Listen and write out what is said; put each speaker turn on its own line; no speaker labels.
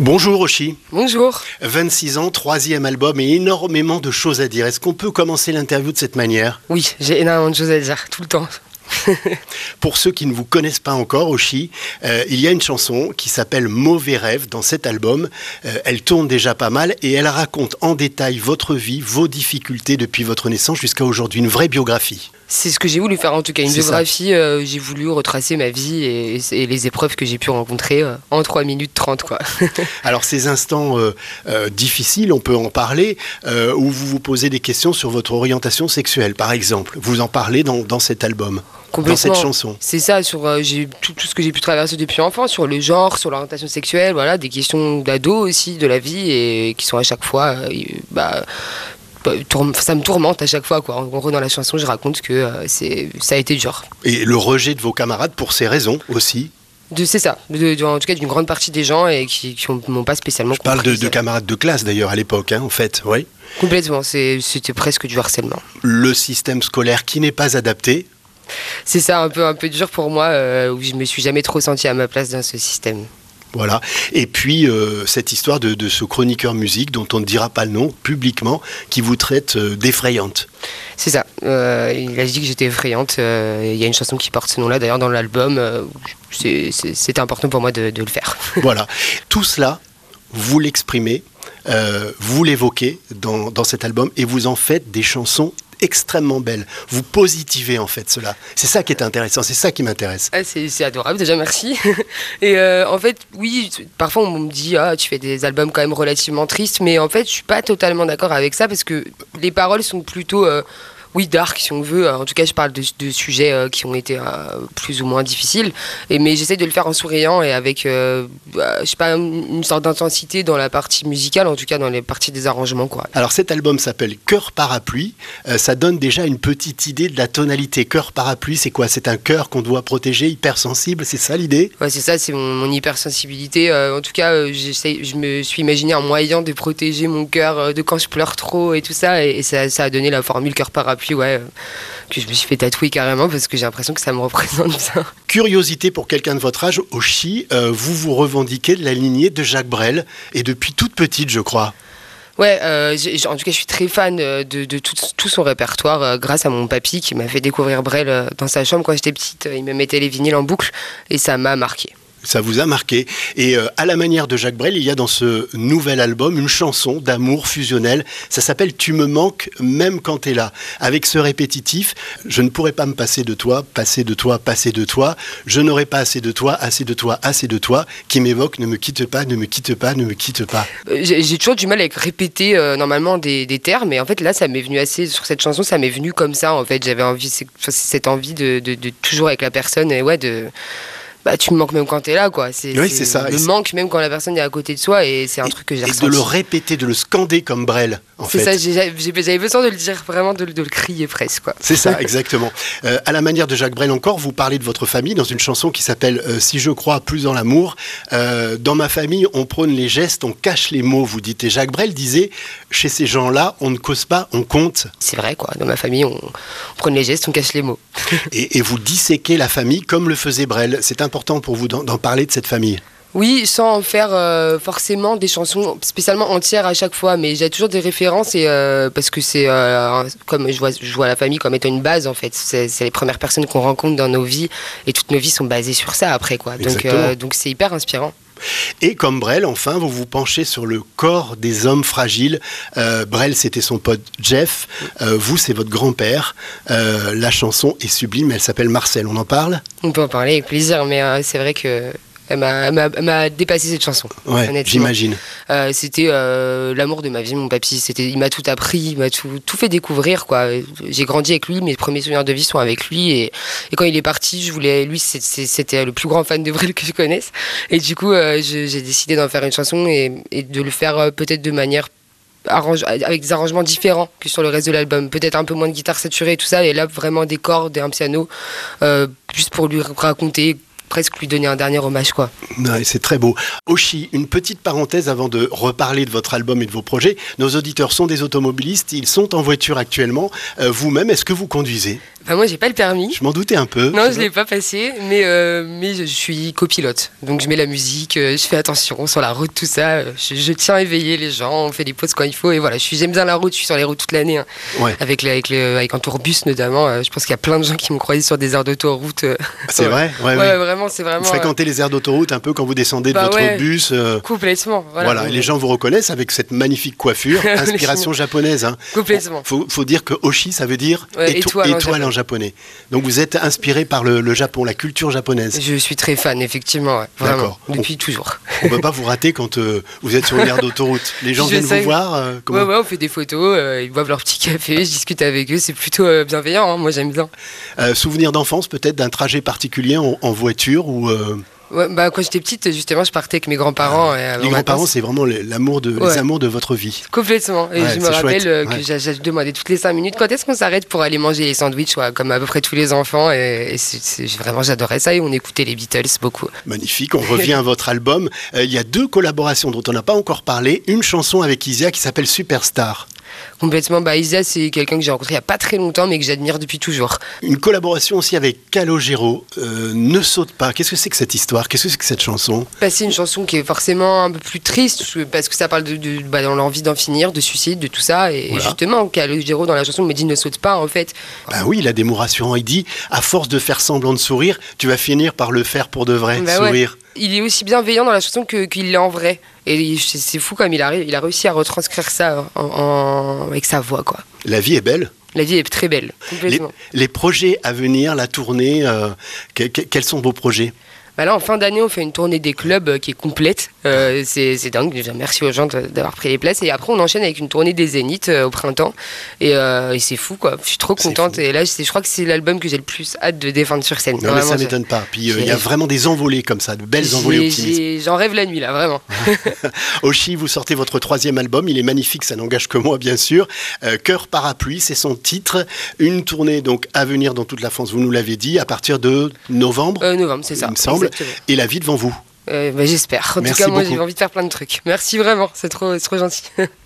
Bonjour Oshi.
Bonjour.
26 ans, troisième album et énormément de choses à dire. Est-ce qu'on peut commencer l'interview de cette manière?
Oui, j'ai énormément de choses à dire, tout le temps.
Pour ceux qui ne vous connaissent pas encore, Oshi, euh, il y a une chanson qui s'appelle Mauvais rêve dans cet album. Euh, elle tourne déjà pas mal et elle raconte en détail votre vie, vos difficultés depuis votre naissance jusqu'à aujourd'hui. Une vraie biographie.
C'est ce que j'ai voulu faire en tout cas, une biographie. euh, j'ai voulu retracer ma vie et, et les épreuves que j'ai pu rencontrer euh, en 3 minutes 30 quoi.
Alors ces instants euh, difficiles, on peut en parler, où vous vous posez des questions sur votre orientation sexuelle, par exemple. Vous en parlez dans, dans cet album, dans cette chanson.
C'est ça, sur euh, tout, tout ce que j'ai pu traverser depuis enfant, sur le genre, sur l'orientation sexuelle, voilà, des questions d'ado aussi, de la vie, et qui sont à chaque fois, euh, bah, bah, ça me tourmente à chaque fois, quoi. En gros, dans la chanson, je raconte que euh, c'est, ça a été dur.
Et le rejet de vos camarades pour ces raisons aussi?
De, c'est ça, de- de- en tout cas d'une grande partie des gens et qui, qui ont- m'ont pas spécialement
Je parle de, de camarades de classe d'ailleurs à l'époque, hein, en fait. Oui.
Complètement, c'était presque du harcèlement.
Le système scolaire qui n'est pas adapté.
C'est ça, un peu, un peu dur pour moi, euh, où je me suis jamais trop senti à ma place dans ce système.
Voilà. Et puis euh, cette histoire de, de ce chroniqueur musique dont on ne dira pas le nom publiquement, qui vous traite euh, d'effrayante.
C'est ça. Euh, il a dit que j'étais effrayante. Il y a une chanson qui porte ce nom-là, d'ailleurs, dans l'album. C'était important pour moi de, de le faire.
voilà. Tout cela, vous l'exprimez, vous l'évoquez dans, dans cet album et vous en faites des chansons extrêmement belles. Vous positivez en fait cela. C'est ça qui est intéressant, c'est ça qui m'intéresse.
Ah, c'est c'est adorable, déjà, merci. Et euh, en fait, oui, parfois on me dit, ah, tu fais des albums quand même relativement tristes, mais en fait, je suis pas totalement d'accord avec ça parce que les paroles sont plutôt. euh, oui, dark si on veut. En tout cas, je parle de, de sujets euh, qui ont été euh, plus ou moins difficiles. Et, mais j'essaie de le faire en souriant et avec, euh, bah, je sais pas, une sorte d'intensité dans la partie musicale, en tout cas dans les parties des arrangements, quoi.
Alors cet album s'appelle Cœur parapluie. Ça donne déjà une petite idée de la tonalité. Cœur parapluie, c'est quoi? C'est un cœur qu'on doit protéger, hypersensible, c'est ça l'idée?
Ouais, c'est ça, c'est mon, mon hypersensibilité. En tout cas, je me suis imaginé un moyen de protéger mon cœur de quand je pleure trop et tout ça. Et, et ça, ça a donné la formule cœur parapluie, ouais, euh, que je me suis fait tatouer carrément parce que j'ai l'impression que ça me représente bien.
Curiosité pour quelqu'un de votre âge, Oshi, euh, vous vous revendiquez de la lignée de Jacques Brel, et depuis toute petite, je crois.
Ouais, euh, en tout cas, je suis très fan euh, de, de tout, tout son répertoire euh, grâce à mon papy qui m'a fait découvrir Brel dans sa chambre quand j'étais petite. Il me mettait les vinyles en boucle et ça m'a marqué.
Ça vous a marqué. Et euh, à la manière de Jacques Brel, il y a dans ce nouvel album une chanson d'amour fusionnel. Ça s'appelle Tu me manques même quand t'es là. Avec ce répétitif, je ne pourrais pas me passer de toi, passer de toi, passer de toi. Je n'aurai pas assez de toi, assez de toi, assez de toi, qui m'évoque ne me quitte pas, ne me quitte pas, ne me quitte pas.
Euh, J'ai toujours du mal avec répéter euh, normalement des, termes, mais en fait là ça m'est venu assez sur cette chanson, ça m'est venu comme ça en fait. J'avais envie, cette envie de, de- de toujours avec la personne et ouais de. Bah, tu me manques même quand t'es là, quoi.
Oui, c'est ça. C'est-
manque même quand la personne est à côté de soi, et c'est un truc que j'ai
Et de le répéter, de le scander comme Brel, en
C'est
fait.
ça, j'ai- j'ai- j'avais besoin de le dire, vraiment de, le- de le crier presque, quoi.
C'est ça, exactement. Euh, à la manière de Jacques Brel encore, vous parlez de votre famille dans une chanson qui s'appelle euh, Si je crois plus dans l'amour. Euh, dans ma famille, on prône les gestes, on cache les mots, vous dites. Et Jacques Brel disait, chez ces gens-là, on ne cause pas, on compte.
C'est vrai, quoi. Dans ma famille, on, on prend les gestes, on cache les mots.
Et, et vous disséquez la famille comme le faisait Brel. C'est important pour vous d'en parler de cette famille?
Oui, sans en faire euh, forcément des chansons spécialement entières à chaque fois, mais j'ai toujours des références et euh, parce que c'est euh, comme je vois, je vois la famille comme étant une base en fait. C'est les premières personnes qu'on rencontre dans nos vies et toutes nos vies sont basées sur ça après quoi.
Exactement.
donc c'est hyper inspirant.
Et comme Brel, enfin, vous vous penchez sur le corps des hommes fragiles. Euh, Brel, c'était son pote Jeff. Euh, vous, c'est votre grand-père. Euh, la chanson est sublime, elle s'appelle Marcel. On en parle?
On peut en parler avec plaisir, mais c'est vrai que elle m'a- dépassé cette chanson.
Ouais, j'imagine.
Euh, c'était euh, l'amour de ma vie, mon papy. C'était, il m'a tout appris, il m'a tout, tout fait découvrir. Quoi. J'ai grandi avec lui, mes premiers souvenirs de vie sont avec lui. Et, et quand il est parti, je voulais, lui, c'était le plus grand fan de Brel que je connaisse. Et du coup, euh, j'ai décidé d'en faire une chanson et, et de le faire peut-être de manière arrange, avec des arrangements différents que sur le reste de l'album. Peut-être un peu moins de guitare saturée et tout ça. Et là, vraiment des cordes et un piano, euh, juste pour lui raconter presque lui donner un dernier hommage quoi.
C'est très beau. Oshi, une petite parenthèse avant de reparler de votre album et de vos projets. Nos auditeurs sont des automobilistes, ils sont en voiture actuellement. Euh, Vous-même, est-ce que vous conduisez?
Enfin, moi, j'ai pas le permis.
Je m'en doutais un peu.
Non, je l'ai pas passé, mais, euh, mais je suis copilote. Donc je mets la musique, euh, je fais attention sur la route, tout ça. Je, je tiens à éveiller les gens, on fait des pauses quand il faut. Et voilà, j'aime bien la route, je suis sur les routes toute l'année. hein.
Ouais.
Avec, le- avec, le- avec un tourbus notamment. euh, je pense qu'il y a plein de gens qui m'ont croisé sur des aires d'autoroute.
C'est vrai? Ouais,
Ouais,
ouais.
vraiment, c'est vraiment.
Vous fréquentez les aires d'autoroute un peu quand vous descendez de
Bah
votre bus. euh,
complètement. Voilà,
Voilà, et les gens vous reconnaissent avec cette magnifique coiffure, inspiration japonaise. Hein.
Complètement.
Faut, faut dire que Oshi, ça veut dire
étoile
étoile en japonais. Donc vous êtes inspiré par le, le Japon, la culture japonaise.
Je suis très fan, effectivement. ouais, vraiment. Depuis toujours.
On peut pas vous rater quand euh, vous êtes sur une aire d'autoroute. Les gens viennent vous voir. euh, comment-
Ouais, ouais, on fait des photos, euh, ils boivent leur petit café, je discute avec eux, c'est plutôt euh, bienveillant, hein, moi j'aime bien.
Souvenir d'enfance peut-être d'un trajet particulier en, en voiture ou
Ouais, bah, quand j'étais petite, justement, je partais avec mes grands-parents. euh,
les
en
grands-parents, c'est vraiment les- l'amour de, les amours de votre vie.
Complètement. Et
Ouais,
je me rappelle
chouette,
euh, que j'ai demandé toutes les 5 minutes quand est-ce qu'on s'arrête pour aller manger les sandwichs, comme à peu près tous les enfants. Et, vraiment, j'adorais ça. Et on écoutait les Beatles beaucoup.
Magnifique, on revient à votre album. Euh, il y a deux collaborations dont on n'a pas encore parlé. Une chanson avec Isia qui s'appelle Superstar.
Complètement. Bah, Isa, c'est quelqu'un que j'ai rencontré il n'y a pas très longtemps, mais que j'admire depuis toujours.
Une collaboration aussi avec Calogero. Euh, ne saute pas. Qu'est-ce que c'est que cette histoire Qu'est-ce que c'est que cette chanson?
Bah, c'est une chanson qui est forcément un peu plus triste parce que ça parle de, de bah, l'envie d'en finir, de suicide, de tout ça. Et
Voilà.
justement, Calogero dans la chanson me dit ne saute pas en fait.
Ben oui, il a des mots rassurants. Il dit à force de faire semblant de sourire, tu vas finir par le faire pour de vrai,
Bah ouais.
sourire.
Il est aussi bienveillant dans la chanson qu'il l'est en vrai. Et c'est fou comme il a, il a réussi à retranscrire ça en- en- avec sa voix. quoi.
La vie est belle.
La vie est très belle,
Les, projets à venir, la tournée, euh, que- que- quels sont vos projets?
Bah là, en fin d'année, on fait une tournée des clubs euh, qui est complète. Euh, c'est dingue. Merci aux gens d'avoir pris les places. Et après, on enchaîne avec une tournée des Zéniths euh, au printemps. Et, euh, et c'est fou, quoi. Je suis trop
fou.
Et là, je crois que c'est l'album que j'ai le plus hâte de défendre sur scène.
Non, mais ça m'étonne pas. Puis il y a vraiment des envolées comme ça, de belles envolées optimistes.
J'en rêve la nuit, là, vraiment.
Oshi, vous sortez votre troisième album, il est magnifique, ça n'engage que moi bien sûr. Cœur parapluie, c'est son titre. Une tournée donc à venir dans toute la France, vous nous l'avez dit, à partir de novembre,
novembre, c'est ça.
il me semble.
Exactement.
Et la vie devant vous.
Euh, bah, J'espère. En
Merci
tout cas, moi, j'ai envie de faire plein de trucs. Merci vraiment. C'est trop, c'est trop gentil.